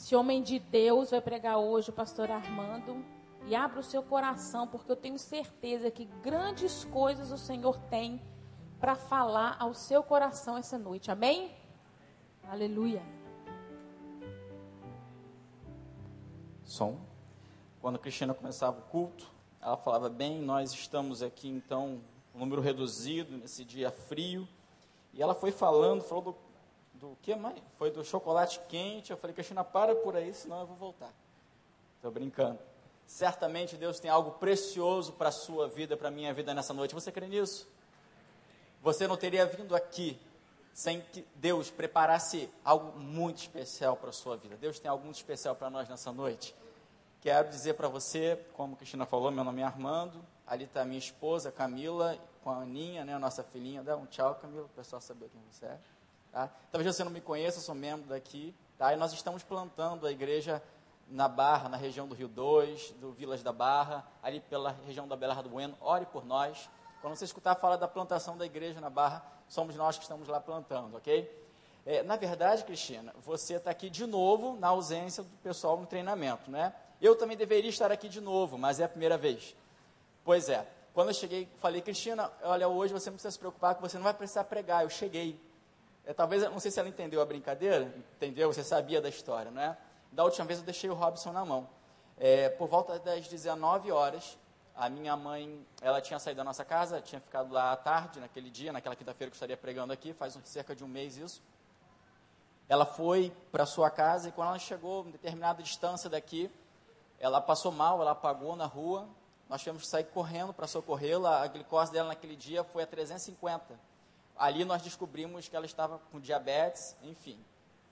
Esse homem de Deus vai pregar hoje, o pastor Armando. E abra o seu coração, porque eu tenho certeza que grandes coisas o Senhor tem para falar ao seu coração essa noite. Amém? Aleluia. Som. Quando a Cristina começava o culto, ela falava bem, nós estamos aqui então, um número reduzido nesse dia frio. E ela foi falando, falou do do que mais? Foi do chocolate quente. Eu falei, Cristina, para por aí, senão eu vou voltar. Estou brincando. Certamente Deus tem algo precioso para a sua vida, para a minha vida nessa noite. Você crê nisso? Você não teria vindo aqui sem que Deus preparasse algo muito especial para a sua vida. Deus tem algo muito especial para nós nessa noite. Quero dizer para você, como a Cristina falou, meu nome é Armando. Ali está minha esposa, Camila, com a Aninha, né, a nossa filhinha. Dá um tchau, Camila, para o pessoal saber quem você é. Tá? Talvez você não me conheça, sou membro daqui. Tá? E nós estamos plantando a igreja na Barra, na região do Rio 2, do Vilas da Barra, ali pela região da Belarra do Bueno. Ore por nós. Quando você escutar falar da plantação da igreja na Barra, somos nós que estamos lá plantando, ok? É, na verdade, Cristina, você está aqui de novo na ausência do pessoal no treinamento, né? Eu também deveria estar aqui de novo, mas é a primeira vez. Pois é. Quando eu cheguei, falei, Cristina, olha, hoje você não precisa se preocupar, que você não vai precisar pregar. Eu cheguei. É, talvez, não sei se ela entendeu a brincadeira, entendeu? Você sabia da história, não é? Da última vez eu deixei o Robson na mão. É, por volta das 19 horas, a minha mãe, ela tinha saído da nossa casa, tinha ficado lá à tarde, naquele dia, naquela quinta-feira que eu estaria pregando aqui, faz cerca de um mês isso. Ela foi para sua casa e quando ela chegou em determinada distância daqui, ela passou mal, ela apagou na rua. Nós tivemos que sair correndo para socorrê-la. A glicose dela naquele dia foi a 350 ali nós descobrimos que ela estava com diabetes, enfim.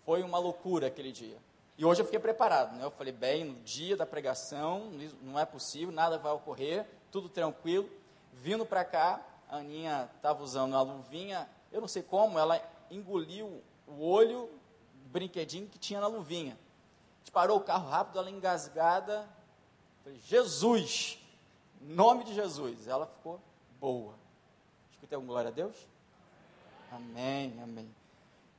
Foi uma loucura aquele dia. E hoje eu fiquei preparado, né? Eu falei, bem, no dia da pregação, não é possível, nada vai ocorrer, tudo tranquilo. Vindo para cá, a Aninha estava usando a luvinha, eu não sei como, ela engoliu o olho do brinquedinho que tinha na luvinha. Parou o carro rápido, ela engasgada. Falei, Jesus! Nome de Jesus. Ela ficou boa. Escutei alguma glória a Deus? Amém, amém.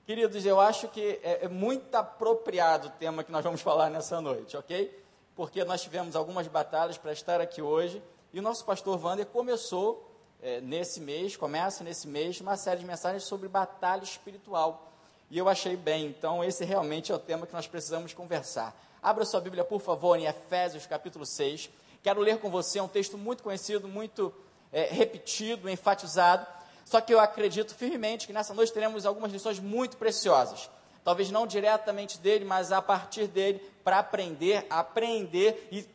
Queridos, eu acho que é, é, muito apropriado o tema que nós vamos falar nessa noite, ok? Porque nós tivemos algumas batalhas para estar aqui hoje e o nosso pastor Wander começou é, nesse mês, começa nesse mês, uma série de mensagens sobre batalha espiritual. E eu achei bem, então esse realmente é o tema que nós precisamos conversar. Abra sua Bíblia, por favor, em Efésios capítulo 6. Quero ler com você um texto muito conhecido, muito é, repetido, enfatizado só que eu acredito firmemente que nessa noite teremos algumas lições muito preciosas. Talvez não diretamente dele, mas a partir dele, para aprender, aprender e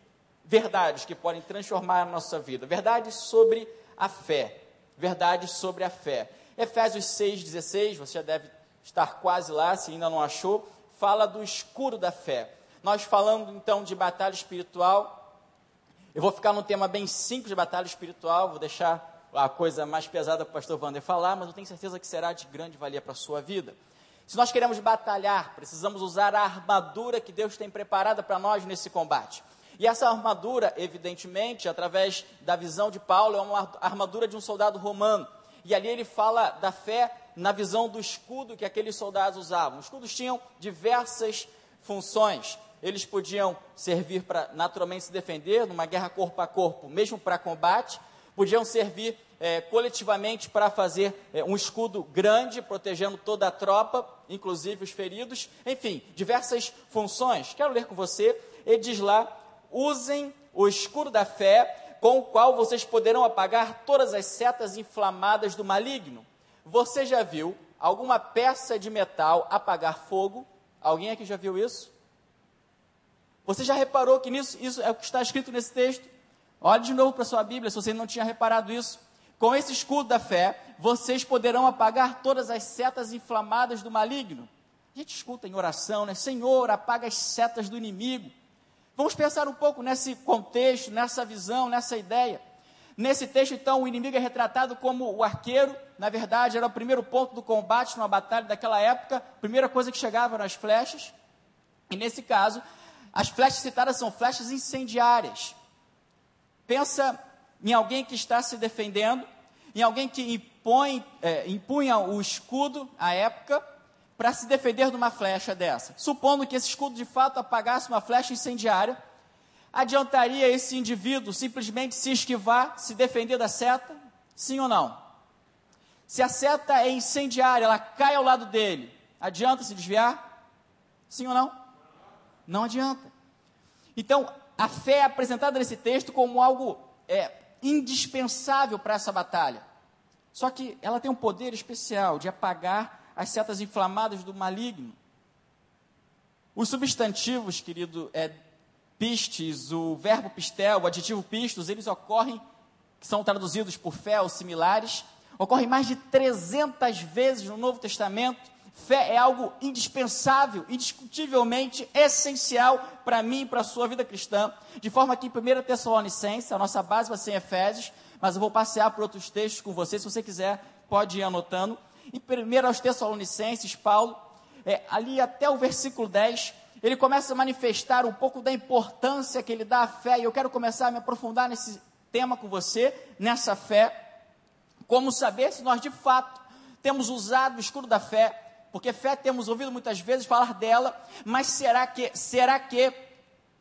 verdades que podem transformar a nossa vida. Verdades sobre a fé. Verdades sobre a fé. Efésios 6,16, você já deve estar quase lá, se ainda não achou, fala do escuro da fé. Nós falando então de batalha espiritual, eu vou ficar num tema bem simples de batalha espiritual, vou deixar a coisa mais pesada para o pastor Wander falar, mas eu tenho certeza que será de grande valia para a sua vida. Se nós queremos batalhar, precisamos usar a armadura que Deus tem preparada para nós nesse combate. E essa armadura, evidentemente, através da visão de Paulo, é uma armadura de um soldado romano. E ali ele fala da fé na visão do escudo que aqueles soldados usavam. Os escudos tinham diversas funções. Eles podiam servir para naturalmente se defender numa guerra corpo a corpo, mesmo para combate, podiam servir é, coletivamente para fazer é, um escudo grande, protegendo toda a tropa, inclusive os feridos, enfim, diversas funções. Quero ler com você, ele diz lá: usem o escudo da fé, com o qual vocês poderão apagar todas as setas inflamadas do maligno. Você já viu alguma peça de metal apagar fogo? Alguém aqui já viu isso? Você já reparou que nisso, isso é o que está escrito nesse texto? Olhe de novo para sua Bíblia, se você não tinha reparado isso. Com esse escudo da fé, vocês poderão apagar todas as setas inflamadas do maligno. A gente escuta em oração, né? Senhor, apaga as setas do inimigo. Vamos pensar um pouco nesse contexto, nessa visão, nessa ideia. Nesse texto, então, o inimigo é retratado como o arqueiro. Na verdade, era o primeiro ponto do combate numa batalha daquela época. Primeira coisa que chegava eram as flechas. E nesse caso, as flechas citadas são flechas incendiárias. Pensa em alguém que está se defendendo, em alguém que impõe, é, impunha o escudo à época, para se defender de uma flecha dessa? Supondo que esse escudo de fato apagasse uma flecha incendiária, adiantaria esse indivíduo simplesmente se esquivar, se defender da seta? Sim ou não? Se a seta é incendiária, ela cai ao lado dele, adianta se desviar? Sim ou não? Não adianta. Então, a fé é apresentada nesse texto como algo é, indispensável para essa batalha. Só que ela tem um poder especial de apagar as setas inflamadas do maligno. Os substantivos, querido, é, pistes, o verbo pistel, o adjetivo pistos, eles ocorrem, que são traduzidos por fé ou similares, ocorrem mais de 300 vezes no Novo Testamento. Fé é algo indispensável, indiscutivelmente essencial para mim e para a sua vida cristã. De forma que em 1 Tessalonicenses, a nossa base vai ser em Efésios, mas eu vou passear por outros textos com você. Se você quiser, pode ir anotando. Em 1 aos Tessalonicenses, Paulo, é, ali até o versículo 10, ele começa a manifestar um pouco da importância que ele dá à fé. E eu quero começar a me aprofundar nesse tema com você, nessa fé. Como saber se nós de fato temos usado o escudo da fé porque fé temos ouvido muitas vezes falar dela, mas será que, será que,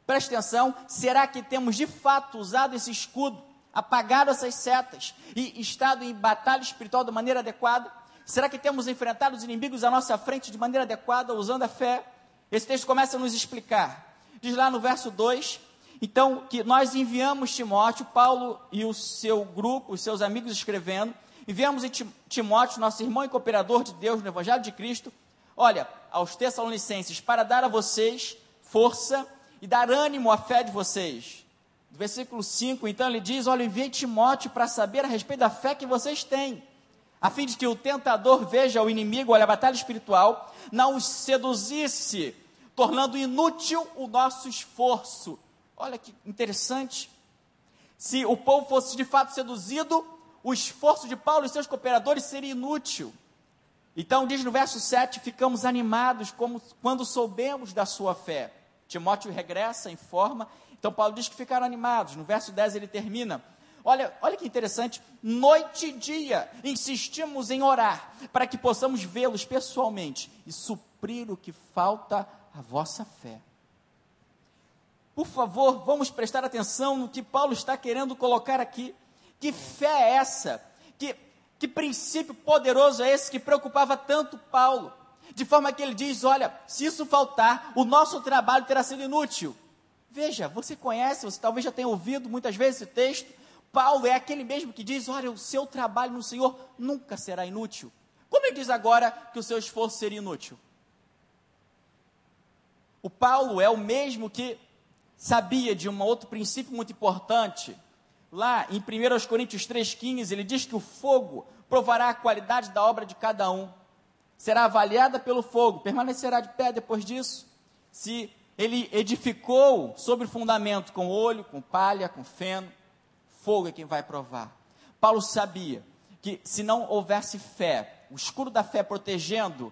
preste atenção, será que temos de fato usado esse escudo, apagado essas setas e estado em batalha espiritual da maneira adequada? Será que temos enfrentado os inimigos à nossa frente de maneira adequada, usando a fé? Esse texto começa a nos explicar. Diz lá no verso 2, então, que nós enviamos Timóteo, Paulo e o seu grupo, os seus amigos escrevendo, enviamos em Timóteo, nosso irmão e cooperador de Deus no Evangelho de Cristo, olha, aos Tessalonicenses, para dar a vocês força e dar ânimo à fé de vocês. No versículo 5, então ele diz: Olha, enviei Timóteo para saber a respeito da fé que vocês têm, a fim de que o tentador veja o inimigo, olha, a batalha espiritual, não os seduzisse, tornando inútil o nosso esforço. Olha que interessante. Se o povo fosse de fato seduzido, o esforço de Paulo e seus cooperadores seria inútil. Então, diz no verso 7: ficamos animados como quando soubemos da sua fé. Timóteo regressa, informa. Então, Paulo diz que ficaram animados. No verso 10 ele termina. Olha, olha que interessante, noite e dia insistimos em orar para que possamos vê-los pessoalmente e suprir o que falta à vossa fé. Por favor, vamos prestar atenção no que Paulo está querendo colocar aqui. Que fé é essa? Que, que princípio poderoso é esse que preocupava tanto Paulo? De forma que ele diz: olha, se isso faltar, o nosso trabalho terá sido inútil. Veja, você conhece, você talvez já tenha ouvido muitas vezes esse texto. Paulo é aquele mesmo que diz: olha, o seu trabalho no Senhor nunca será inútil. Como ele diz agora que o seu esforço seria inútil? O Paulo é o mesmo que sabia de um outro princípio muito importante, lá em 1 Coríntios 3,15, ele diz que o fogo provará a qualidade da obra de cada um. Será avaliada pelo fogo, permanecerá de pé depois disso. Se ele edificou sobre o fundamento com olho, com palha, com feno, fogo é quem vai provar. Paulo sabia que se não houvesse fé, o escuro da fé protegendo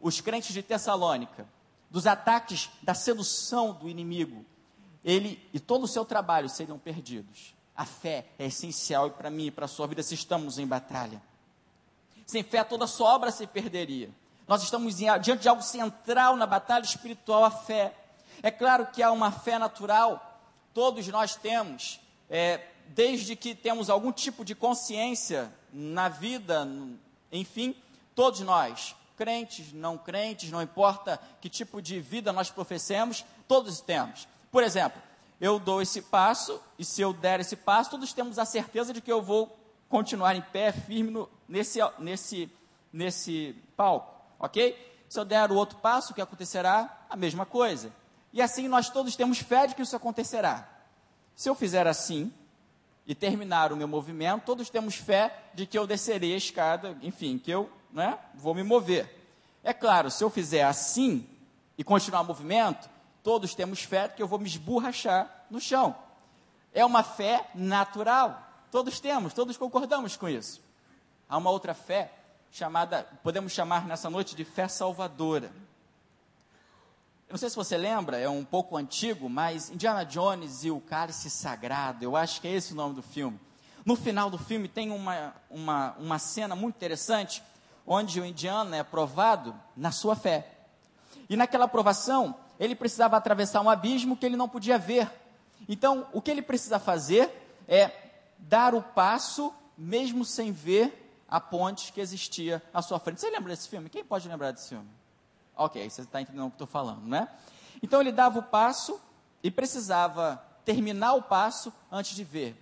os crentes de Tessalônica dos ataques da sedução do inimigo, ele e todo o seu trabalho seriam perdidos. A fé é essencial para mim e para a sua vida se estamos em batalha. Sem fé, toda a sua obra se perderia. Nós estamos diante de algo central na batalha espiritual, a fé. É claro que há uma fé natural, todos nós temos, é, desde que temos algum tipo de consciência na vida, enfim, todos nós, crentes, não crentes, não importa que tipo de vida nós professemos, todos temos. Por exemplo, eu dou esse passo, e se eu der esse passo, todos temos a certeza de que eu vou continuar em pé, firme no, nesse, nesse, nesse palco, ok? Se eu der o outro passo, o que acontecerá? A mesma coisa. E assim nós todos temos fé de que isso acontecerá. Se eu fizer assim e terminar o meu movimento, todos temos fé de que eu descerei a escada, enfim, que eu né, vou me mover. É claro, se eu fizer assim e continuar o movimento, todos temos fé que eu vou me esborrachar no chão. É uma fé natural. Todos temos, todos concordamos com isso. Há uma outra fé chamada, podemos chamar nessa noite de fé salvadora. Eu não sei se você lembra, é um pouco antigo, mas Indiana Jones e o Cálice Sagrado, eu acho que é esse o nome do filme. No final do filme tem uma, uma, uma cena muito interessante, onde o indiano é provado na sua fé. E naquela provação, ele precisava atravessar um abismo que ele não podia ver. Então, o que ele precisa fazer é dar o passo, mesmo sem ver a ponte que existia à sua frente. Você lembra desse filme? Quem pode lembrar desse filme? Ok, você está entendendo o que estou falando, né? Então ele dava o passo e precisava terminar o passo antes de ver.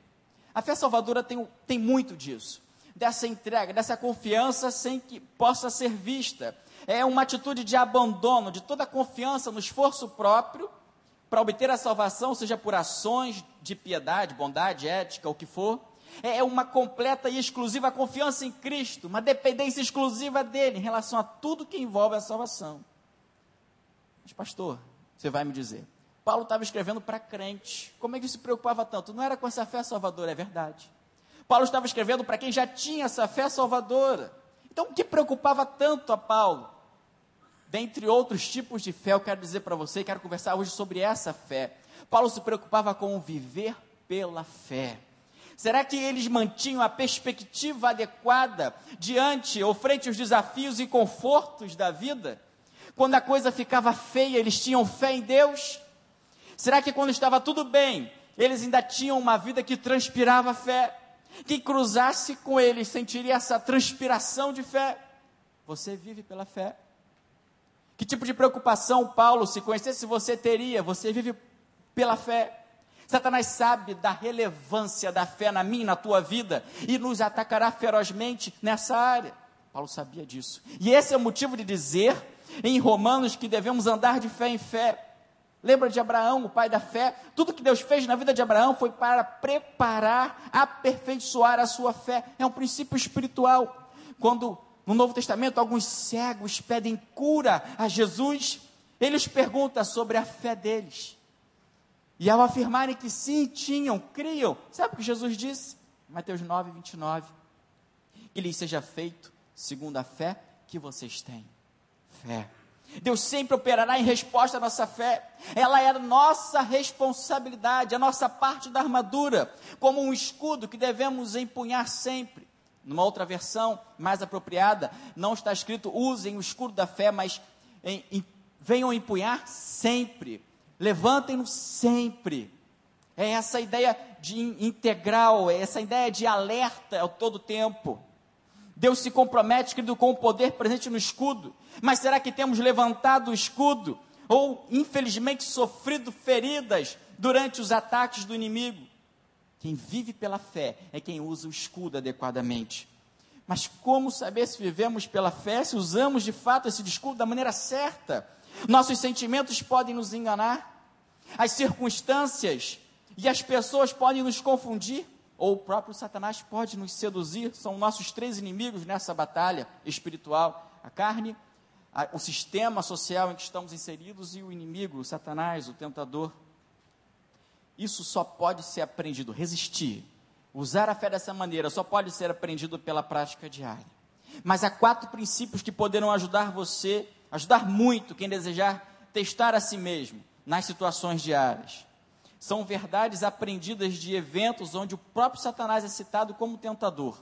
A fé salvadora tem, tem muito disso, dessa entrega, dessa confiança sem que possa ser vista. É uma atitude de abandono de toda a confiança no esforço próprio para obter a salvação, seja por ações de piedade, bondade, ética, o que for. É uma completa e exclusiva confiança em Cristo, uma dependência exclusiva dele em relação a tudo que envolve a salvação. Mas, pastor, você vai me dizer, Paulo estava escrevendo para crente. Como é que ele se preocupava tanto? Não era com essa fé salvadora, é verdade. Paulo estava escrevendo para quem já tinha essa fé salvadora. Então, o que preocupava tanto a Paulo? Dentre outros tipos de fé, eu quero dizer para você, quero conversar hoje sobre essa fé. Paulo se preocupava com viver pela fé. Será que eles mantinham a perspectiva adequada diante ou frente aos desafios e confortos da vida? Quando a coisa ficava feia, eles tinham fé em Deus? Será que quando estava tudo bem, eles ainda tinham uma vida que transpirava fé? Quem cruzasse com eles sentiria essa transpiração de fé? Você vive pela fé? Que tipo de preocupação, Paulo, se conhecesse você teria? Você vive pela fé? Satanás sabe da relevância da fé na minha na tua vida e nos atacará ferozmente nessa área. Paulo sabia disso. E esse é o motivo de dizer em Romanos que devemos andar de fé em fé. Lembra de Abraão, o pai da fé? Tudo que Deus fez na vida de Abraão foi para preparar, aperfeiçoar a sua fé. É um princípio espiritual. Quando no Novo Testamento alguns cegos pedem cura a Jesus, ele os pergunta sobre a fé deles. E ao afirmarem que sim, tinham, criam, sabe o que Jesus disse? Mateus 9, 29. Que lhes seja feito segundo a fé que vocês têm. Fé. Deus sempre operará em resposta à nossa fé. Ela é a nossa responsabilidade, a nossa parte da armadura, como um escudo que devemos empunhar sempre. Numa outra versão mais apropriada, não está escrito usem o escudo da fé, mas em, em, venham empunhar sempre. Levantem-no sempre. É essa ideia de integral, é essa ideia de alerta ao todo tempo. Deus se compromete, querido, com o poder presente no escudo. Mas será que temos levantado o escudo? Ou, infelizmente, sofrido feridas durante os ataques do inimigo? Quem vive pela fé é quem usa o escudo adequadamente. Mas como saber se vivemos pela fé, se usamos de fato esse escudo da maneira certa? Nossos sentimentos podem nos enganar, as circunstâncias e as pessoas podem nos confundir ou o próprio Satanás pode nos seduzir, são nossos três inimigos nessa batalha espiritual: a carne, a, o sistema social em que estamos inseridos e o inimigo, o Satanás, o tentador. Isso só pode ser aprendido, resistir, usar a fé dessa maneira, só pode ser aprendido pela prática diária. Mas há quatro princípios que poderão ajudar você, ajudar muito quem desejar testar a si mesmo nas situações diárias são verdades aprendidas de eventos onde o próprio Satanás é citado como tentador.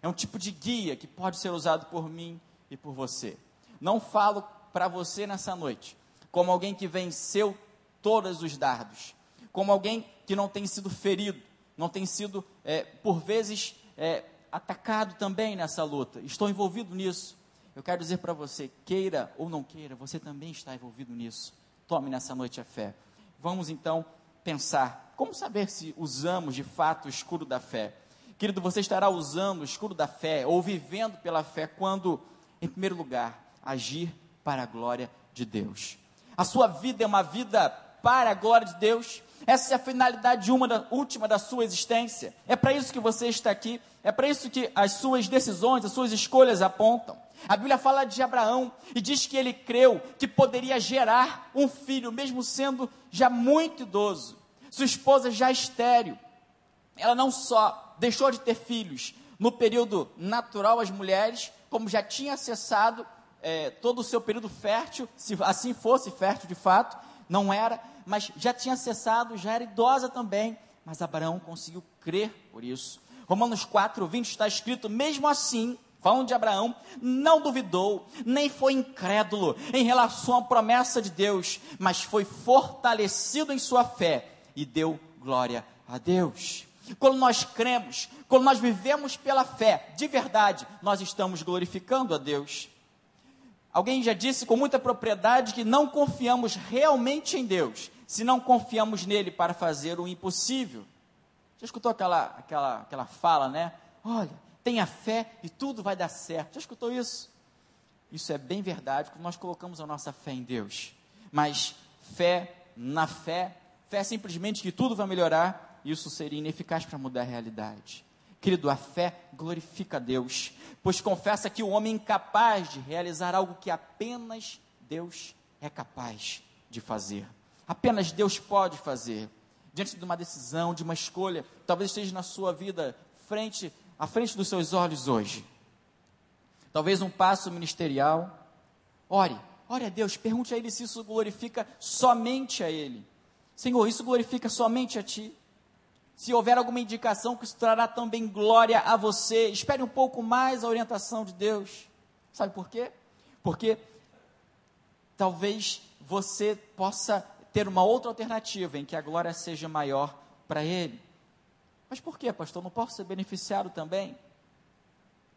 É um tipo de guia que pode ser usado por mim e por você. Não falo para você nessa noite como alguém que venceu todos os dardos, como alguém que não tem sido ferido, não tem sido, é, por vezes, é, atacado também nessa luta. Estou envolvido nisso. Eu quero dizer para você, queira ou não queira, você também está envolvido nisso. Tome nessa noite a fé. Vamos então pensar: como saber se usamos de fato o escudo da fé? Querido, você estará usando o escudo da fé ou vivendo pela fé quando, em primeiro lugar, agir para a glória de Deus. A sua vida é uma vida para a glória de Deus. Essa é a finalidade da, última da sua existência. É para isso que você está aqui. É para isso que as suas decisões, as suas escolhas apontam. A Bíblia fala de Abraão e diz que ele creu que poderia gerar um filho, mesmo sendo já muito idoso. Sua esposa já estéreo. Ela não só deixou de ter filhos no período natural as mulheres, como já tinha acessado é, todo o seu período fértil, se assim fosse fértil de fato, não era, mas já tinha acessado, já era idosa também, mas Abraão conseguiu crer por isso. Romanos 4, 20 está escrito: mesmo assim, falando de Abraão, não duvidou, nem foi incrédulo em relação à promessa de Deus, mas foi fortalecido em sua fé e deu glória a Deus. Quando nós cremos, quando nós vivemos pela fé, de verdade, nós estamos glorificando a Deus. Alguém já disse com muita propriedade que não confiamos realmente em Deus, se não confiamos nele para fazer o impossível. Já escutou aquela, aquela, aquela fala, né? Olha, tenha fé e tudo vai dar certo. Já escutou isso? Isso é bem verdade quando nós colocamos a nossa fé em Deus. Mas fé na fé, fé simplesmente que tudo vai melhorar, isso seria ineficaz para mudar a realidade. Querido, a fé glorifica a Deus, pois confessa que o homem é incapaz de realizar algo que apenas Deus é capaz de fazer. Apenas Deus pode fazer. Diante de uma decisão, de uma escolha, talvez esteja na sua vida frente à frente dos seus olhos hoje. Talvez um passo ministerial. Ore, ore a Deus, pergunte a Ele se isso glorifica somente a Ele. Senhor, isso glorifica somente a Ti. Se houver alguma indicação que isso trará também glória a você, espere um pouco mais a orientação de Deus. Sabe por quê? Porque talvez você possa ter uma outra alternativa em que a glória seja maior para Ele. Mas por quê, pastor? Não posso ser beneficiado também?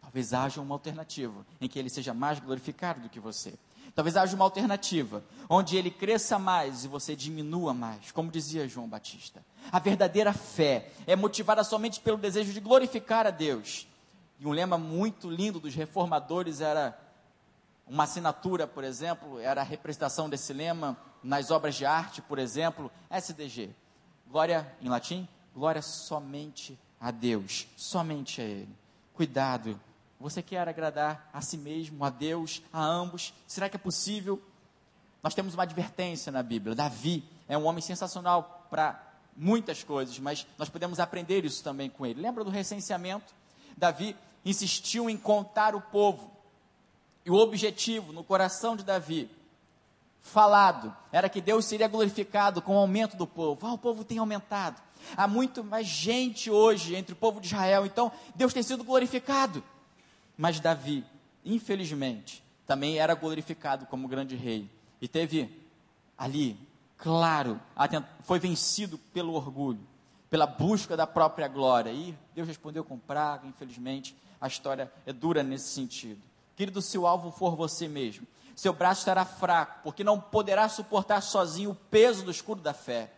Talvez haja uma alternativa em que Ele seja mais glorificado do que você. Talvez haja uma alternativa onde ele cresça mais e você diminua mais, como dizia João Batista. A verdadeira fé é motivada somente pelo desejo de glorificar a Deus. E um lema muito lindo dos reformadores era uma assinatura, por exemplo, era a representação desse lema nas obras de arte, por exemplo, SDG. Glória em latim, glória somente a Deus, somente a Ele. Cuidado você quer agradar a si mesmo, a Deus, a ambos? Será que é possível? Nós temos uma advertência na Bíblia. Davi é um homem sensacional para muitas coisas, mas nós podemos aprender isso também com ele. Lembra do recenseamento? Davi insistiu em contar o povo. E o objetivo no coração de Davi, falado, era que Deus seria glorificado com o aumento do povo. Ah, o povo tem aumentado. Há muito mais gente hoje entre o povo de Israel, então Deus tem sido glorificado. Mas Davi, infelizmente, também era glorificado como grande rei. E teve ali, claro, foi vencido pelo orgulho, pela busca da própria glória. E Deus respondeu com praga, infelizmente, a história é dura nesse sentido. Querido, se o alvo for você mesmo, seu braço estará fraco, porque não poderá suportar sozinho o peso do escudo da fé.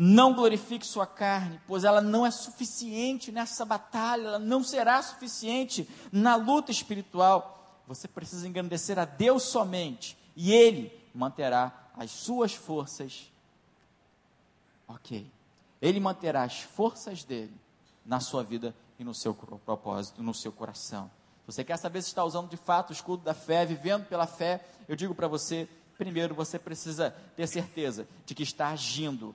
Não glorifique sua carne, pois ela não é suficiente nessa batalha, ela não será suficiente na luta espiritual. Você precisa engrandecer a Deus somente, e Ele manterá as suas forças. Ok. Ele manterá as forças dele na sua vida e no seu propósito, no seu coração. Você quer saber se está usando de fato o escudo da fé, vivendo pela fé? Eu digo para você: primeiro você precisa ter certeza de que está agindo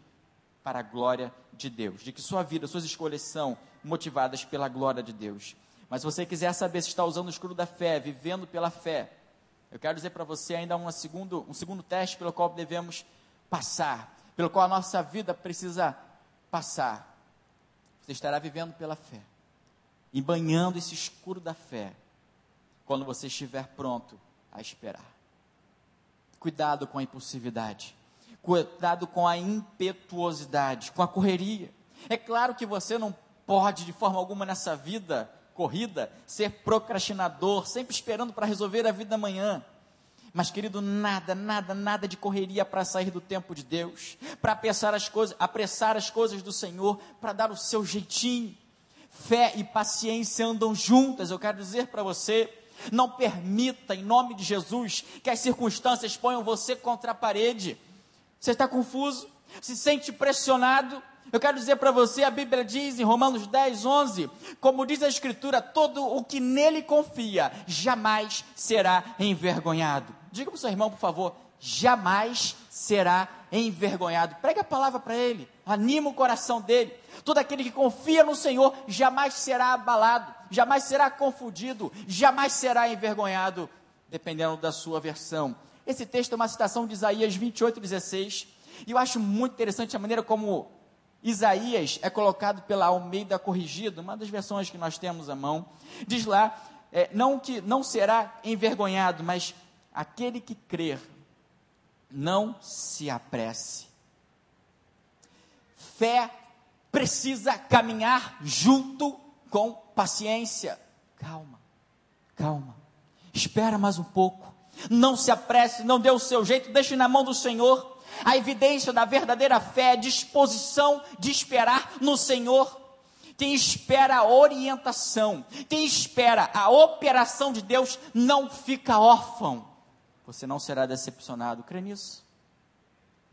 para a glória de Deus, de que sua vida, suas escolhas são motivadas pela glória de Deus. Mas se você quiser saber se está usando o escudo da fé, vivendo pela fé, eu quero dizer para você ainda um segundo, um segundo teste pelo qual devemos passar, pelo qual a nossa vida precisa passar. Você estará vivendo pela fé, embanhando esse escuro da fé, quando você estiver pronto a esperar. Cuidado com a impulsividade cuidado com a impetuosidade, com a correria. É claro que você não pode, de forma alguma nessa vida corrida, ser procrastinador, sempre esperando para resolver a vida amanhã. Mas, querido, nada, nada, nada de correria para sair do tempo de Deus, para apressar as coisas, apressar as coisas do Senhor, para dar o seu jeitinho. Fé e paciência andam juntas, eu quero dizer para você. Não permita, em nome de Jesus, que as circunstâncias ponham você contra a parede. Você está confuso? Se sente pressionado? Eu quero dizer para você, a Bíblia diz em Romanos 10, 11, como diz a Escritura, todo o que nele confia jamais será envergonhado. Diga para o seu irmão, por favor, jamais será envergonhado. Pregue a palavra para ele, anima o coração dele. Todo aquele que confia no Senhor jamais será abalado, jamais será confundido, jamais será envergonhado, dependendo da sua versão. Esse texto é uma citação de Isaías 28, 16. E eu acho muito interessante a maneira como Isaías é colocado pela Almeida Corrigida, uma das versões que nós temos à mão. Diz lá, é, não que não será envergonhado, mas aquele que crer, não se apresse. Fé precisa caminhar junto com paciência. Calma, calma. Espera mais um pouco. Não se apresse, não dê o seu jeito, deixe na mão do Senhor. A evidência da verdadeira fé é disposição de esperar no Senhor. Quem espera a orientação, quem espera a operação de Deus, não fica órfão. Você não será decepcionado. Crê nisso?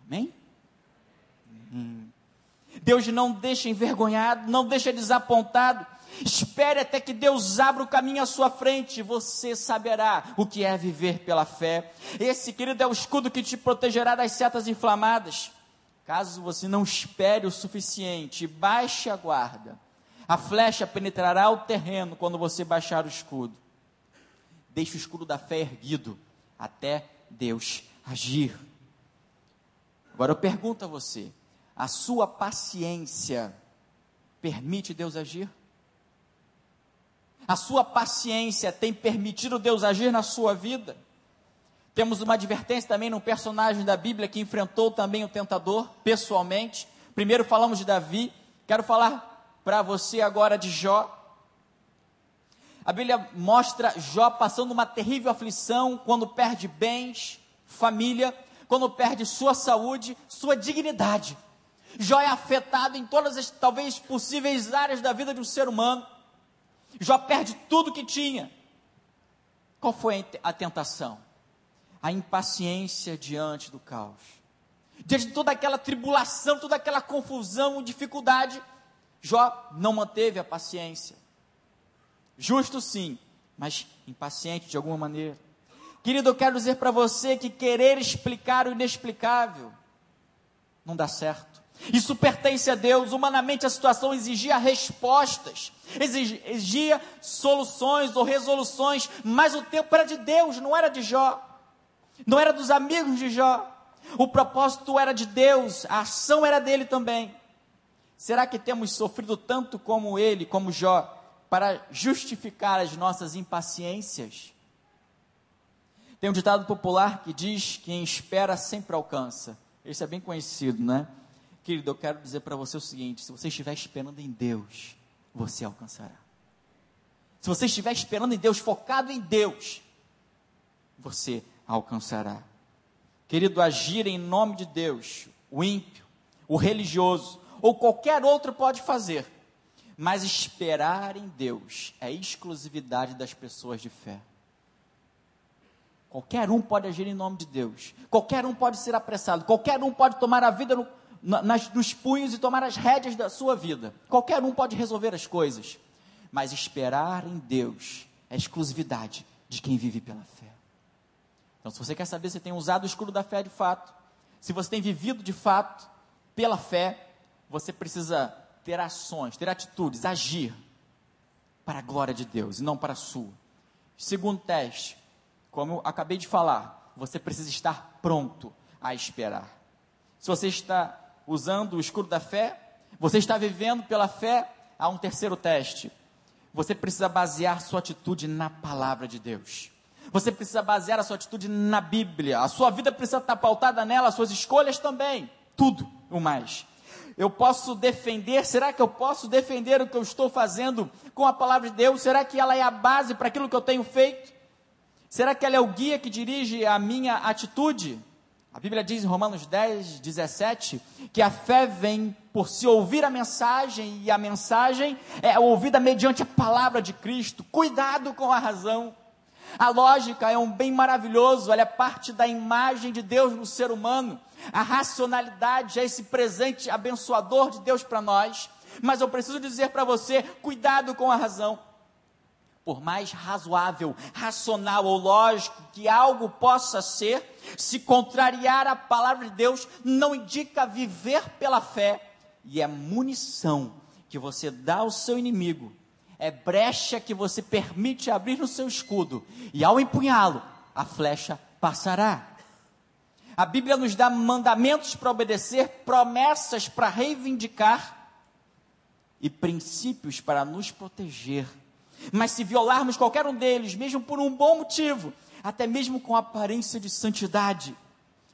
Amém? Hum. Deus não deixa envergonhado, não deixa desapontado. Espere até que Deus abra o caminho à sua frente, você saberá o que é viver pela fé. Esse, querido, é o escudo que te protegerá das setas inflamadas. Caso você não espere o suficiente, baixe a guarda. A flecha penetrará o terreno quando você baixar o escudo. Deixe o escudo da fé erguido até Deus agir. Agora eu pergunto a você: a sua paciência permite Deus agir? A sua paciência tem permitido Deus agir na sua vida? Temos uma advertência também num personagem da Bíblia que enfrentou também o tentador pessoalmente. Primeiro falamos de Davi, quero falar para você agora de Jó. A Bíblia mostra Jó passando uma terrível aflição quando perde bens, família, quando perde sua saúde, sua dignidade. Jó é afetado em todas as talvez possíveis áreas da vida de um ser humano. Jó perde tudo que tinha. Qual foi a tentação? A impaciência diante do caos. Diante de toda aquela tribulação, toda aquela confusão, dificuldade, Jó não manteve a paciência. Justo sim, mas impaciente de alguma maneira. Querido, eu quero dizer para você que querer explicar o inexplicável não dá certo. Isso pertence a Deus. Humanamente a situação exigia respostas, exigia soluções ou resoluções, mas o tempo era de Deus, não era de Jó, não era dos amigos de Jó. O propósito era de Deus, a ação era dele também. Será que temos sofrido tanto como ele, como Jó, para justificar as nossas impaciências? Tem um ditado popular que diz: quem espera sempre alcança. Esse é bem conhecido, né? Querido, eu quero dizer para você o seguinte: se você estiver esperando em Deus, você alcançará. Se você estiver esperando em Deus, focado em Deus, você alcançará. Querido, agir em nome de Deus, o ímpio, o religioso ou qualquer outro pode fazer, mas esperar em Deus é exclusividade das pessoas de fé. Qualquer um pode agir em nome de Deus, qualquer um pode ser apressado, qualquer um pode tomar a vida no, nas, nos punhos e tomar as rédeas da sua vida. Qualquer um pode resolver as coisas, mas esperar em Deus é exclusividade de quem vive pela fé. Então, se você quer saber se tem usado o escudo da fé de fato, se você tem vivido de fato pela fé, você precisa ter ações, ter atitudes, agir para a glória de Deus e não para a sua. Segundo teste, como eu acabei de falar, você precisa estar pronto a esperar. Se você está usando o escudo da fé, você está vivendo pela fé, há um terceiro teste. Você precisa basear sua atitude na palavra de Deus. Você precisa basear a sua atitude na Bíblia. A sua vida precisa estar pautada nela, as suas escolhas também. Tudo o mais. Eu posso defender, será que eu posso defender o que eu estou fazendo com a palavra de Deus? Será que ela é a base para aquilo que eu tenho feito? Será que ela é o guia que dirige a minha atitude? A Bíblia diz em Romanos 10, 17, que a fé vem por se ouvir a mensagem, e a mensagem é ouvida mediante a palavra de Cristo. Cuidado com a razão. A lógica é um bem maravilhoso, ela é parte da imagem de Deus no ser humano. A racionalidade é esse presente abençoador de Deus para nós. Mas eu preciso dizer para você: cuidado com a razão por mais razoável, racional ou lógico que algo possa ser, se contrariar a palavra de Deus, não indica viver pela fé, e é munição que você dá ao seu inimigo, é brecha que você permite abrir no seu escudo, e ao empunhá-lo, a flecha passará. A Bíblia nos dá mandamentos para obedecer, promessas para reivindicar e princípios para nos proteger Mas se violarmos qualquer um deles, mesmo por um bom motivo, até mesmo com aparência de santidade,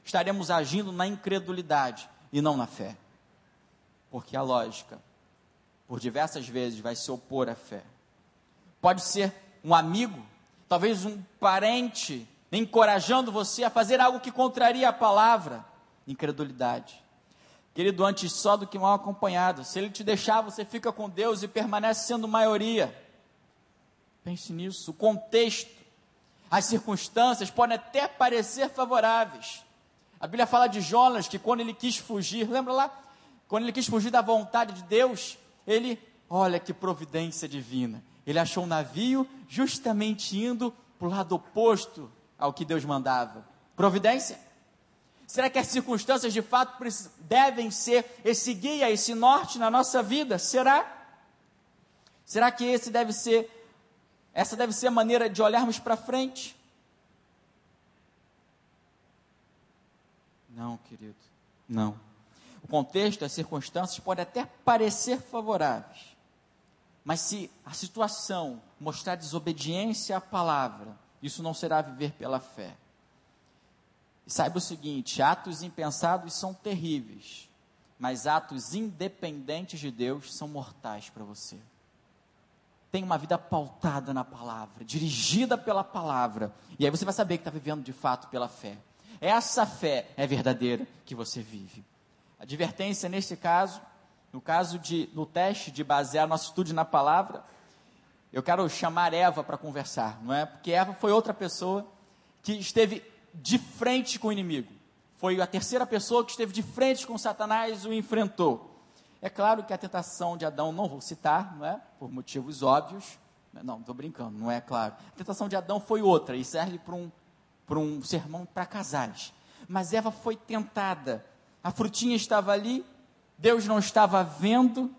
estaremos agindo na incredulidade e não na fé. Porque a lógica, por diversas vezes, vai se opor à fé. Pode ser um amigo, talvez um parente, encorajando você a fazer algo que contraria a palavra, incredulidade. Querido, antes só do que mal acompanhado. Se ele te deixar, você fica com Deus e permanece sendo maioria. Pense nisso. O contexto, as circunstâncias podem até parecer favoráveis. A Bíblia fala de Jonas que quando ele quis fugir, lembra lá? Quando ele quis fugir da vontade de Deus, ele, olha que providência divina. Ele achou um navio justamente indo para o lado oposto ao que Deus mandava. Providência? Será que as circunstâncias de fato devem ser esse guia, esse norte na nossa vida? Será? Será que esse deve ser essa deve ser a maneira de olharmos para frente? Não, querido. Não. O contexto, as circunstâncias podem até parecer favoráveis. Mas se a situação mostrar desobediência à palavra, isso não será viver pela fé. E saiba o seguinte: atos impensados são terríveis, mas atos independentes de Deus são mortais para você. Tenha uma vida pautada na palavra, dirigida pela palavra, e aí você vai saber que está vivendo de fato pela fé. Essa fé é verdadeira que você vive. Advertência neste caso, no caso de, no teste de basear nosso estudo na palavra, eu quero chamar Eva para conversar, não é? Porque Eva foi outra pessoa que esteve de frente com o inimigo. Foi a terceira pessoa que esteve de frente com Satanás e o enfrentou. É claro que a tentação de Adão, não vou citar, não é? Por motivos óbvios. Não, estou brincando, não é claro. A tentação de Adão foi outra e serve para um, para um sermão para casais. Mas Eva foi tentada. A frutinha estava ali, Deus não estava vendo,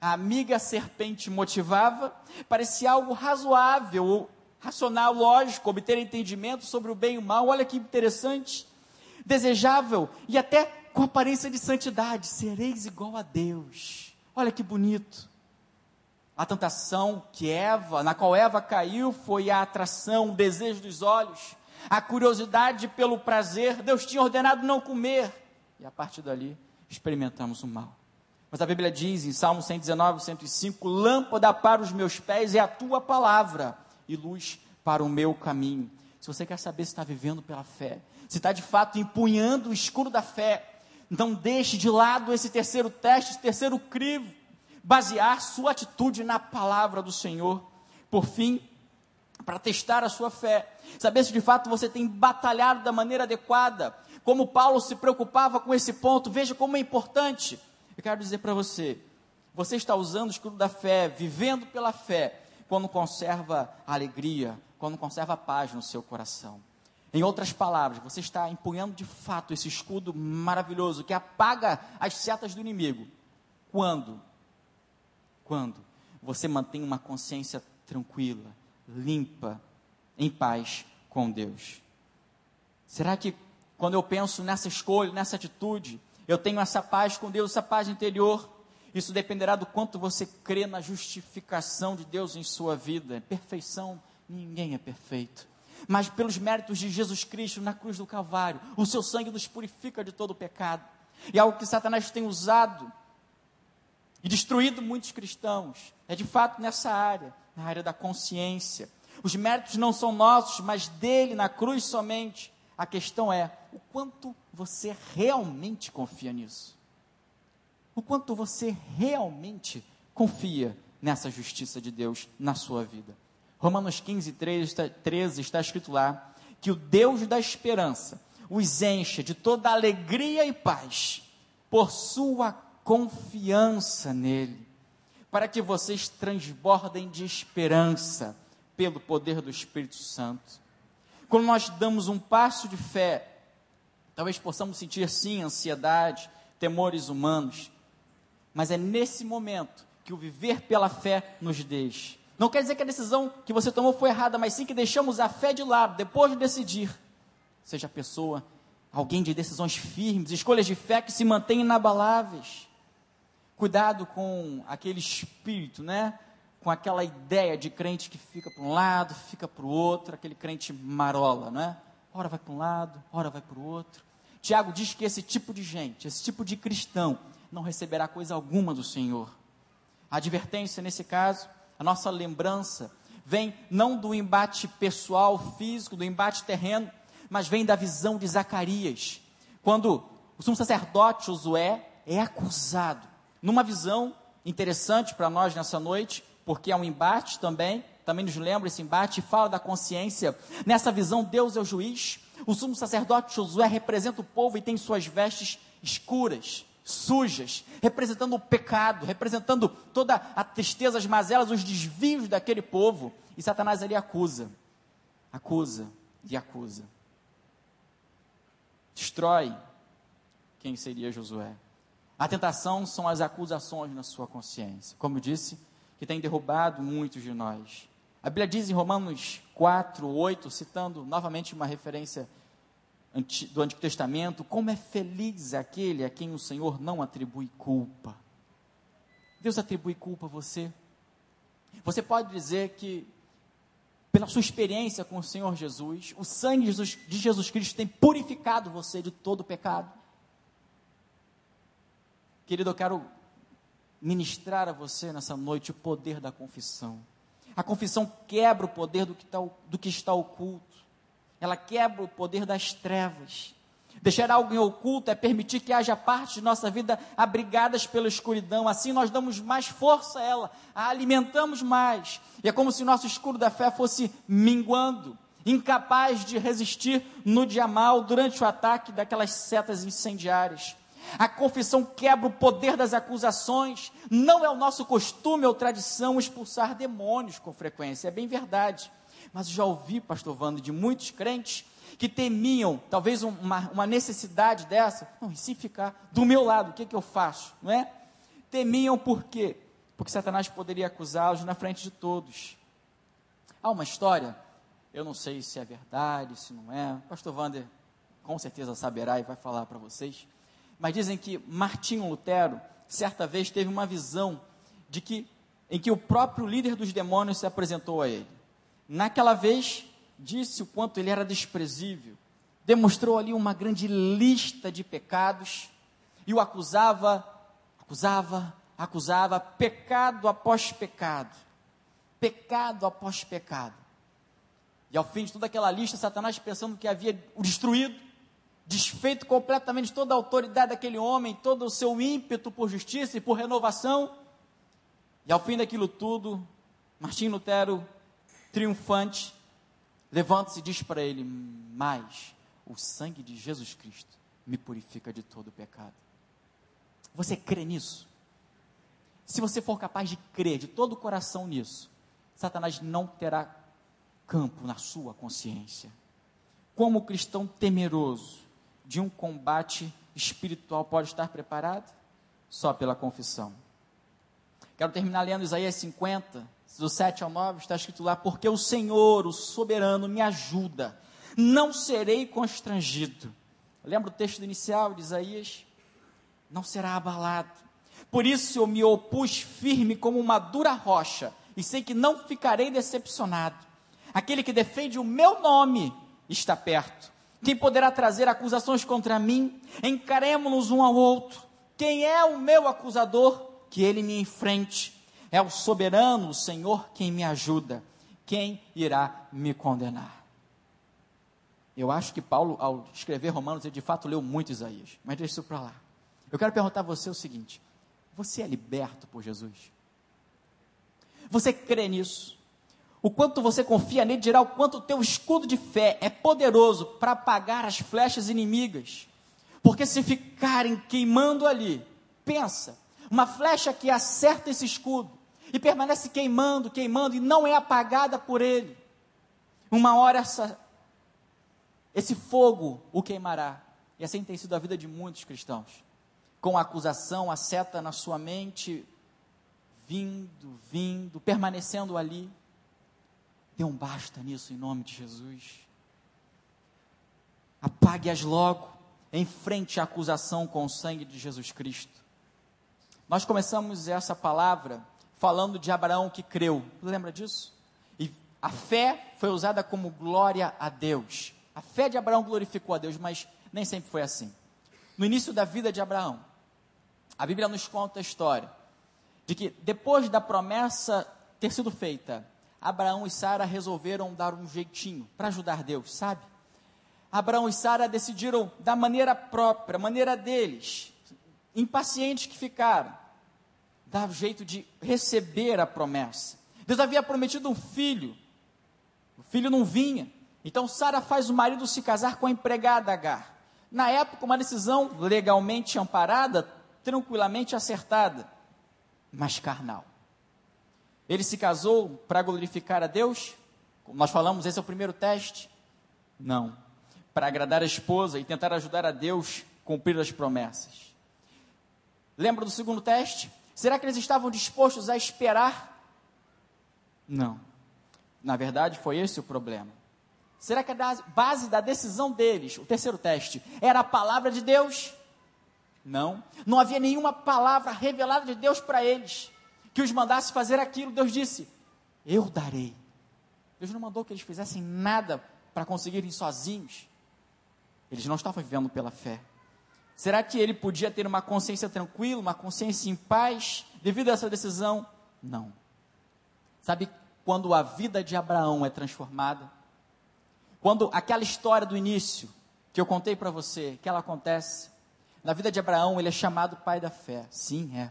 a amiga serpente motivava, parecia algo razoável, racional, lógico, obter entendimento sobre o bem e o mal, olha que interessante, desejável e até com aparência de santidade, sereis igual a Deus. Olha que bonito. A tentação que Eva, na qual Eva caiu, foi a atração, o desejo dos olhos, a curiosidade pelo prazer. Deus tinha ordenado não comer, e a partir dali experimentamos o mal. Mas a Bíblia diz em Salmo 119, 105: Lâmpada para os meus pés é a tua palavra e luz para o meu caminho. Se você quer saber se está vivendo pela fé, se está de fato empunhando o escuro da fé, não deixe de lado esse terceiro teste, esse terceiro crivo, basear sua atitude na palavra do Senhor. Por fim, para testar a sua fé, saber se de fato você tem batalhado da maneira adequada, como Paulo se preocupava com esse ponto, veja como é importante. Eu quero dizer para você, você está usando o escudo da fé, vivendo pela fé, quando conserva alegria, quando conserva paz no seu coração. Em outras palavras, você está empunhando de fato esse escudo maravilhoso que apaga as setas do inimigo. Quando? Quando você mantém uma consciência tranquila, limpa, em paz com Deus. Será que quando eu penso nessa escolha, nessa atitude, eu tenho essa paz com Deus, essa paz interior? Isso dependerá do quanto você crê na justificação de Deus em sua vida. Perfeição, ninguém é perfeito. Mas pelos méritos de Jesus Cristo na cruz do Calvário, o seu sangue nos purifica de todo o pecado. E algo que Satanás tem usado e destruído muitos cristãos é de fato nessa área, na área da consciência. Os méritos não são nossos, mas dele na cruz somente. A questão é o quanto você realmente confia nisso o quanto você realmente confia nessa justiça de Deus na sua vida. Romanos 15, 13 está escrito lá que o Deus da esperança os encha de toda alegria e paz por sua confiança nele, para que vocês transbordem de esperança pelo poder do Espírito Santo. Quando nós damos um passo de fé, talvez possamos sentir sim ansiedade, temores humanos, mas é nesse momento que o viver pela fé nos deixa. Não quer dizer que a decisão que você tomou foi errada, mas sim que deixamos a fé de lado depois de decidir. Seja pessoa alguém de decisões firmes, escolhas de fé que se mantêm inabaláveis. Cuidado com aquele espírito, né? com aquela ideia de crente que fica para um lado, fica para o outro, aquele crente marola, não é? Ora vai para um lado, ora vai para o outro. Tiago diz que esse tipo de gente, esse tipo de cristão, não receberá coisa alguma do Senhor. A advertência, nesse caso, a nossa lembrança, vem não do embate pessoal, físico, do embate terreno, mas vem da visão de Zacarias, quando o sumo sacerdote Josué é acusado, numa visão interessante para nós nessa noite, porque é um embate também, também nos lembra esse embate, fala da consciência. Nessa visão, Deus é o juiz. O sumo sacerdote Josué representa o povo e tem suas vestes escuras, sujas, representando o pecado, representando toda a tristeza, as mazelas, os desvios daquele povo. E Satanás ali acusa, acusa e acusa. Destrói quem seria Josué. A tentação são as acusações na sua consciência. Como disse, que tem derrubado muitos de nós. A Bíblia diz em Romanos 4, 8, citando novamente uma referência do Antigo Testamento, como é feliz aquele a quem o Senhor não atribui culpa. Deus atribui culpa a você. Você pode dizer que, pela sua experiência com o Senhor Jesus, o sangue de Jesus, Cristo tem purificado você de todo pecado. Querido, eu quero ministrar a você nessa noite o poder da confissão. A confissão quebra o poder do que, está, do que está oculto. Ela quebra o poder das trevas. Deixar algo em oculto é permitir que haja partes de nossa vida abrigadas pela escuridão. Assim nós damos mais força a ela, a alimentamos mais. E é como se nosso escuro da fé fosse minguando, incapaz de resistir no dia mal durante o ataque daquelas setas incendiárias. A confissão quebra o poder das acusações. Não é o nosso costume ou tradição expulsar demônios com frequência, é bem verdade. Mas já ouvi, pastor Wando, de muitos crentes que temiam, talvez uma, uma necessidade dessa, não, e se ficar do meu lado, o que, que eu faço? Não é? Temiam por quê? Porque Satanás poderia acusá-los na frente de todos. Há uma história, eu não sei se é verdade, se não é, pastor Wander com certeza saberá e vai falar para vocês mas dizem que Martinho Lutero, certa vez, teve uma visão de que, em que o próprio líder dos demônios se apresentou a ele. Naquela vez, disse o quanto ele era desprezível, demonstrou ali uma grande lista de pecados e o acusava, acusava, acusava, pecado após pecado, pecado após pecado. E ao fim de toda aquela lista, Satanás pensando que havia o destruído, desfeito completamente toda a autoridade daquele homem, todo o seu ímpeto por justiça e por renovação. E ao fim daquilo tudo, Martim Lutero, triunfante, levanta-se e diz para ele: Mas o sangue de Jesus Cristo me purifica de todo o pecado. Você crê nisso? Se você for capaz de crer de todo o coração nisso, Satanás não terá campo na sua consciência. Como cristão temeroso, de um combate espiritual pode estar preparado? Só pela confissão. Quero terminar lendo Isaías 50, do 7 ao 9, está escrito lá: Porque o Senhor, o soberano, me ajuda, não serei constrangido. Lembra o texto inicial de Isaías? Não será abalado. Por isso eu me opus firme como uma dura rocha, e sei que não ficarei decepcionado. Aquele que defende o meu nome está perto. Quem poderá trazer acusações contra mim? Encaremos-nos um ao outro. Quem é o meu acusador? Que ele me enfrente. É o soberano, o Senhor, quem me ajuda. Quem irá me condenar? Eu acho que Paulo, ao escrever Romanos, ele de fato leu muito Isaías. Mas deixa isso para lá. Eu quero perguntar a você o seguinte: você é liberto por Jesus? Você crê nisso? O quanto você confia nele dirá o quanto o teu escudo de fé é poderoso para apagar as flechas inimigas. Porque se ficarem queimando ali, pensa, uma flecha que acerta esse escudo e permanece queimando, queimando e não é apagada por ele. Uma hora essa, esse fogo o queimará. E assim tem sido a vida de muitos cristãos. Com a acusação, a seta na sua mente, vindo, vindo, permanecendo ali. Dê um basta nisso em nome de Jesus. Apague-as logo, enfrente a acusação com o sangue de Jesus Cristo. Nós começamos essa palavra falando de Abraão que creu. Lembra disso? E a fé foi usada como glória a Deus. A fé de Abraão glorificou a Deus, mas nem sempre foi assim. No início da vida de Abraão, a Bíblia nos conta a história de que depois da promessa ter sido feita, Abraão e Sara resolveram dar um jeitinho para ajudar Deus, sabe? Abraão e Sara decidiram da maneira própria, maneira deles, impacientes que ficaram, dar jeito de receber a promessa. Deus havia prometido um filho, o filho não vinha. Então Sara faz o marido se casar com a empregada Agar. Na época, uma decisão legalmente amparada, tranquilamente acertada, mas carnal. Ele se casou para glorificar a Deus? Como nós falamos, esse é o primeiro teste? Não. Para agradar a esposa e tentar ajudar a Deus cumprir as promessas. Lembra do segundo teste? Será que eles estavam dispostos a esperar? Não. Na verdade, foi esse o problema. Será que a base da decisão deles, o terceiro teste, era a palavra de Deus? Não. Não havia nenhuma palavra revelada de Deus para eles que os mandasse fazer aquilo, Deus disse: Eu darei. Deus não mandou que eles fizessem nada para conseguirem sozinhos. Eles não estavam vivendo pela fé. Será que ele podia ter uma consciência tranquila, uma consciência em paz, devido a essa decisão? Não. Sabe quando a vida de Abraão é transformada? Quando aquela história do início, que eu contei para você, que ela acontece, na vida de Abraão, ele é chamado pai da fé. Sim, é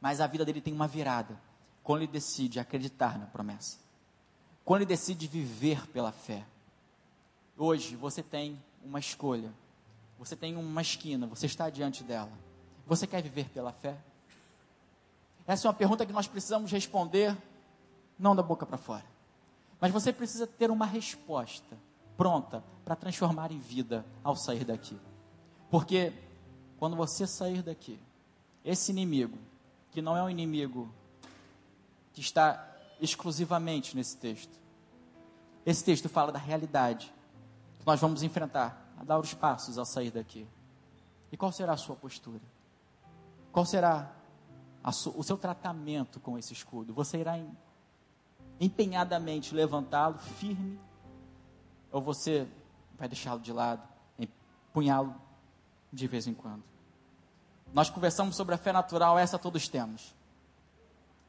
mas a vida dele tem uma virada quando ele decide acreditar na promessa. Quando ele decide viver pela fé. Hoje você tem uma escolha. Você tem uma esquina, você está diante dela. Você quer viver pela fé? Essa é uma pergunta que nós precisamos responder, não da boca para fora. Mas você precisa ter uma resposta pronta para transformar em vida ao sair daqui. Porque quando você sair daqui, esse inimigo que não é um inimigo que está exclusivamente nesse texto. Esse texto fala da realidade que nós vamos enfrentar, a dar os passos ao sair daqui. E qual será a sua postura? Qual será o seu tratamento com esse escudo? Você irá em, empenhadamente levantá-lo firme? Ou você vai deixá-lo de lado, empunhá-lo de vez em quando? Nós conversamos sobre a fé natural, essa todos temos.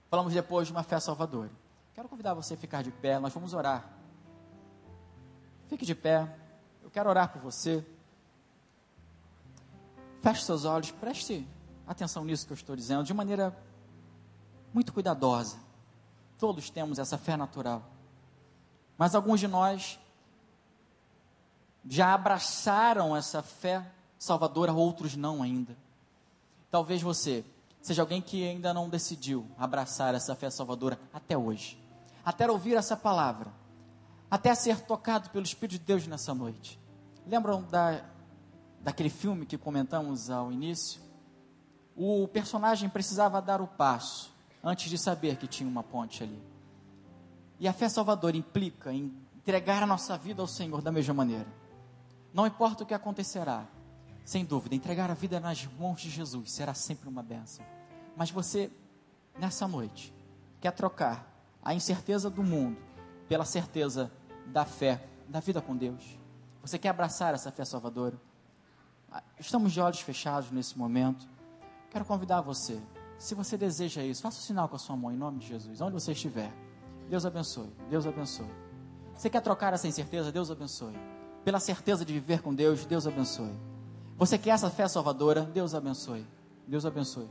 Falamos depois de uma fé salvadora. Quero convidar você a ficar de pé, nós vamos orar. Fique de pé, eu quero orar por você. Feche seus olhos, preste atenção nisso que eu estou dizendo, de maneira muito cuidadosa. Todos temos essa fé natural. Mas alguns de nós já abraçaram essa fé salvadora, outros não ainda. Talvez você seja alguém que ainda não decidiu abraçar essa fé salvadora até hoje, até ouvir essa palavra, até ser tocado pelo Espírito de Deus nessa noite. Lembram da, daquele filme que comentamos ao início? O personagem precisava dar o passo antes de saber que tinha uma ponte ali. E a fé salvadora implica em entregar a nossa vida ao Senhor da mesma maneira. Não importa o que acontecerá, sem dúvida, entregar a vida nas mãos de Jesus será sempre uma benção. Mas você, nessa noite, quer trocar a incerteza do mundo pela certeza da fé, da vida com Deus. Você quer abraçar essa fé salvadora? Estamos de olhos fechados nesse momento. Quero convidar você, se você deseja isso, faça o um sinal com a sua mão em nome de Jesus, onde você estiver. Deus abençoe, Deus abençoe. Você quer trocar essa incerteza? Deus abençoe. Pela certeza de viver com Deus, Deus abençoe. Você quer essa fé salvadora? Deus abençoe. Deus abençoe.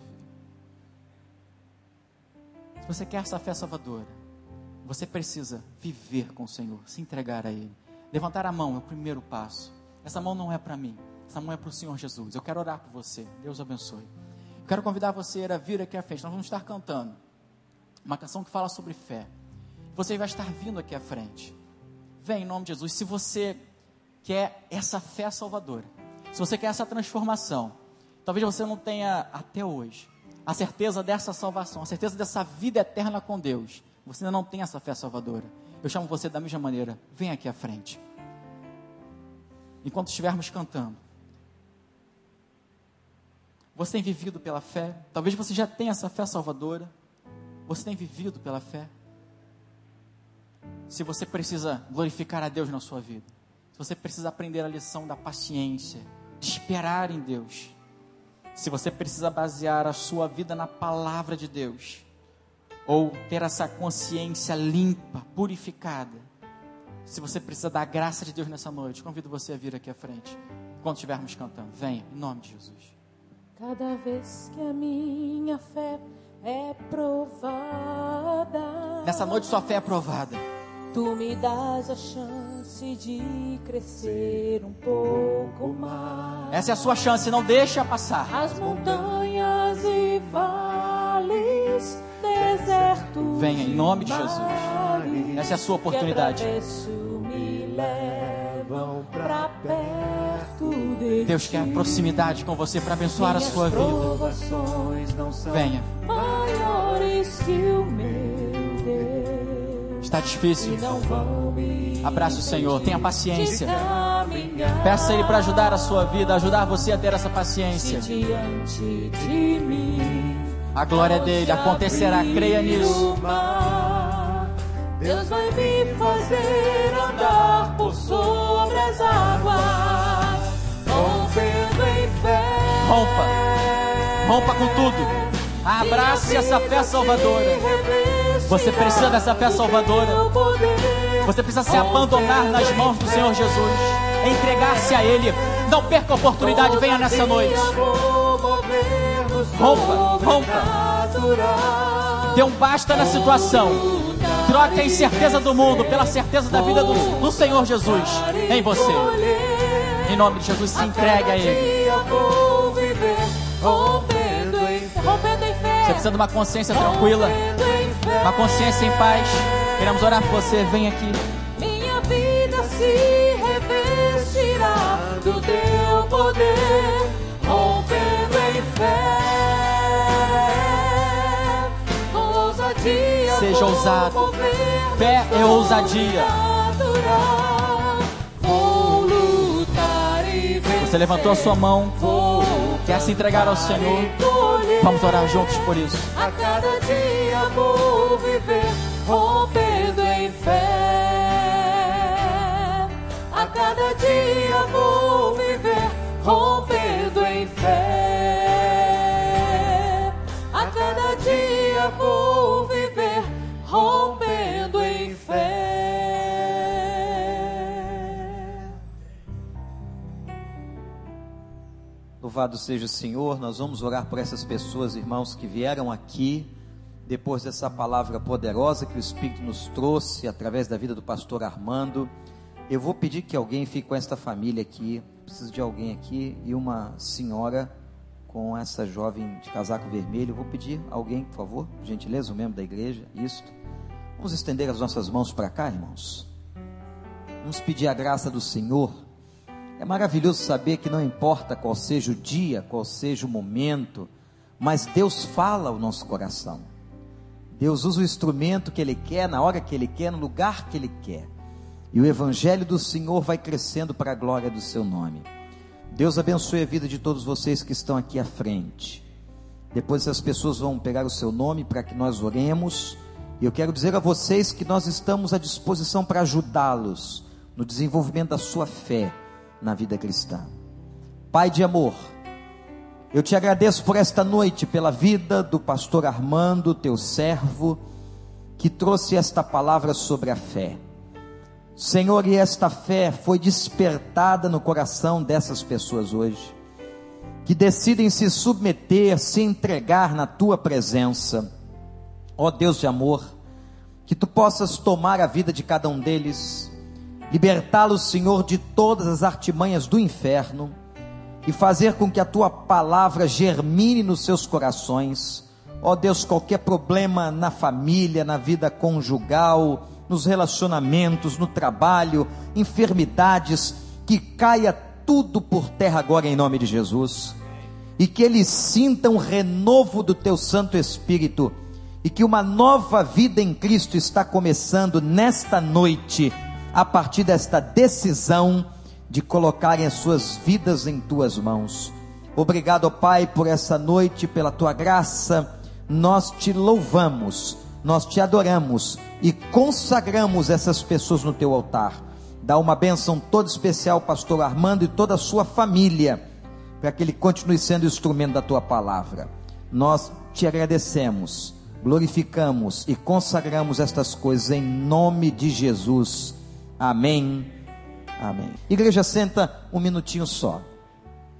Se você quer essa fé salvadora, você precisa viver com o Senhor, se entregar a Ele. Levantar a mão é o primeiro passo. Essa mão não é para mim, essa mão é para o Senhor Jesus. Eu quero orar por você. Deus abençoe. Eu quero convidar você a vir aqui à frente. Nós vamos estar cantando uma canção que fala sobre fé. Você vai estar vindo aqui à frente. Vem em nome de Jesus. Se você quer essa fé salvadora, se você quer essa transformação, talvez você não tenha até hoje a certeza dessa salvação, a certeza dessa vida eterna com Deus. Você ainda não tem essa fé salvadora. Eu chamo você da mesma maneira. Vem aqui à frente. Enquanto estivermos cantando. Você tem vivido pela fé? Talvez você já tenha essa fé salvadora. Você tem vivido pela fé? Se você precisa glorificar a Deus na sua vida, se você precisa aprender a lição da paciência, de esperar em Deus, se você precisa basear a sua vida na palavra de Deus, ou ter essa consciência limpa, purificada, se você precisa da graça de Deus nessa noite, convido você a vir aqui à frente, quando estivermos cantando. Venha, em nome de Jesus. Cada vez que a minha fé é provada. Nessa noite sua fé é provada. Tu me das a chance de crescer um pouco mais. Essa é a sua chance, não deixa passar. As montanhas e vales, desertos. Venha em nome de Jesus. Essa é a sua oportunidade. Deus quer proximidade com você para abençoar a sua vida. Venha. Está difícil. Abrace o Senhor, tenha paciência. Peça a Ele para ajudar a sua vida, ajudar você a ter essa paciência. A glória dele acontecerá, creia nisso. Deus vai me fazer andar por sobre as águas, rompendo em fé. Rompa, rompa com tudo. Abrace essa fé salvadora. Você precisa dessa fé salvadora. Você precisa se abandonar nas mãos do Senhor Jesus, entregar-se a Ele. Não perca a oportunidade, venha nessa noite. Rompa, rompa. Dê um basta na situação. Troque a incerteza do mundo pela certeza da vida do, do Senhor Jesus em você. Em nome de Jesus, se entregue a Ele. Você precisa de uma consciência tranquila, uma consciência em paz. Queremos orar por você. Vem aqui. Minha vida se revestirá do teu poder, Seja ousado. Fé é ousadia. Você levantou a sua mão, quer se entregar ao Senhor. Vamos orar juntos por isso. A cada dia vou viver rompendo em fé. A cada dia vou viver rompendo Louvado seja o Senhor. Nós vamos orar por essas pessoas, irmãos, que vieram aqui depois dessa palavra poderosa que o Espírito nos trouxe através da vida do pastor Armando. Eu vou pedir que alguém fique com esta família aqui. Preciso de alguém aqui e uma senhora com essa jovem de casaco vermelho. Eu vou pedir alguém, por favor, por gentileza, um membro da igreja. Isto. Vamos estender as nossas mãos para cá, irmãos. Vamos pedir a graça do Senhor. É maravilhoso saber que não importa qual seja o dia, qual seja o momento, mas Deus fala ao nosso coração. Deus usa o instrumento que Ele quer, na hora que Ele quer, no lugar que Ele quer. E o Evangelho do Senhor vai crescendo para a glória do Seu nome. Deus abençoe a vida de todos vocês que estão aqui à frente. Depois essas pessoas vão pegar o seu nome para que nós oremos. E eu quero dizer a vocês que nós estamos à disposição para ajudá-los no desenvolvimento da sua fé na vida cristã. Pai de amor, eu te agradeço por esta noite, pela vida do pastor Armando, teu servo, que trouxe esta palavra sobre a fé. Senhor, e esta fé foi despertada no coração dessas pessoas hoje, que decidem se submeter, se entregar na tua presença. Ó Deus de amor, que tu possas tomar a vida de cada um deles, libertá-los, Senhor, de todas as artimanhas do inferno e fazer com que a tua palavra germine nos seus corações. Ó Deus, qualquer problema na família, na vida conjugal, nos relacionamentos, no trabalho, enfermidades, que caia tudo por terra agora em nome de Jesus. E que eles sintam o renovo do teu Santo Espírito e que uma nova vida em Cristo está começando nesta noite, a partir desta decisão de colocarem as suas vidas em tuas mãos. Obrigado, Pai, por essa noite, pela tua graça. nós te louvamos, nós te adoramos e consagramos essas pessoas no teu altar. Dá uma bênção toda especial pastor Armando e toda a sua família, para que ele continue sendo instrumento da tua palavra. Nós te agradecemos, glorificamos e consagramos estas coisas em nome de Jesus. Amém. Amém. Igreja, senta um minutinho só.